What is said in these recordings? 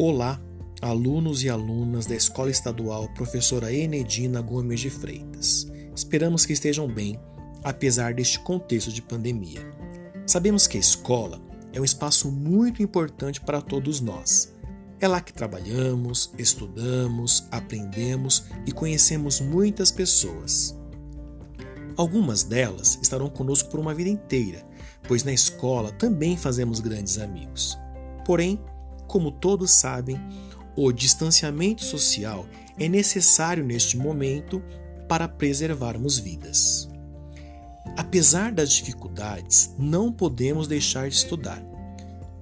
Olá, alunos e alunas da Escola Estadual Professora Enedina Gomes de Freitas. Esperamos que estejam bem, apesar deste contexto de pandemia. Sabemos que a escola é um espaço muito importante para todos nós. É lá que trabalhamos, estudamos, aprendemos e conhecemos muitas pessoas. Algumas delas estarão conosco por uma vida inteira, pois na escola também fazemos grandes amigos. Porém, como todos sabem, o distanciamento social é necessário neste momento para preservarmos vidas. Apesar das dificuldades, não podemos deixar de estudar.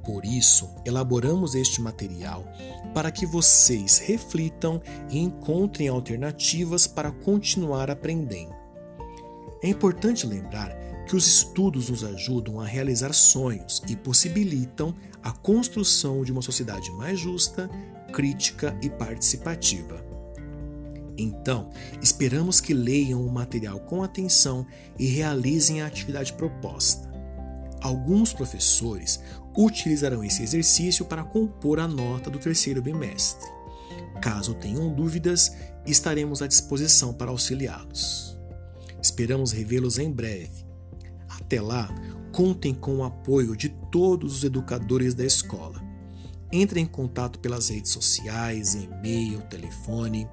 Por isso, elaboramos este material para que vocês reflitam e encontrem alternativas para continuar aprendendo. É importante lembrar que os estudos nos ajudam a realizar sonhos e possibilitam a construção de uma sociedade mais justa, crítica e participativa. Então, esperamos que leiam o material com atenção e realizem a atividade proposta. Alguns professores utilizarão esse exercício para compor a nota do terceiro bimestre. Caso tenham dúvidas, estaremos à disposição para auxiliá-los. Esperamos revê-los em breve até lá, contem com o apoio de todos os educadores da escola. Entrem em contato pelas redes sociais, e-mail, telefone,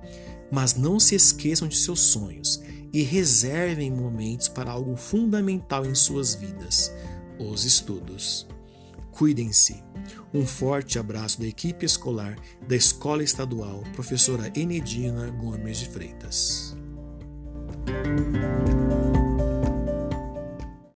mas não se esqueçam de seus sonhos e reservem momentos para algo fundamental em suas vidas: os estudos. Cuidem-se. Um forte abraço da equipe escolar da Escola Estadual Professora Enedina Gomes de Freitas.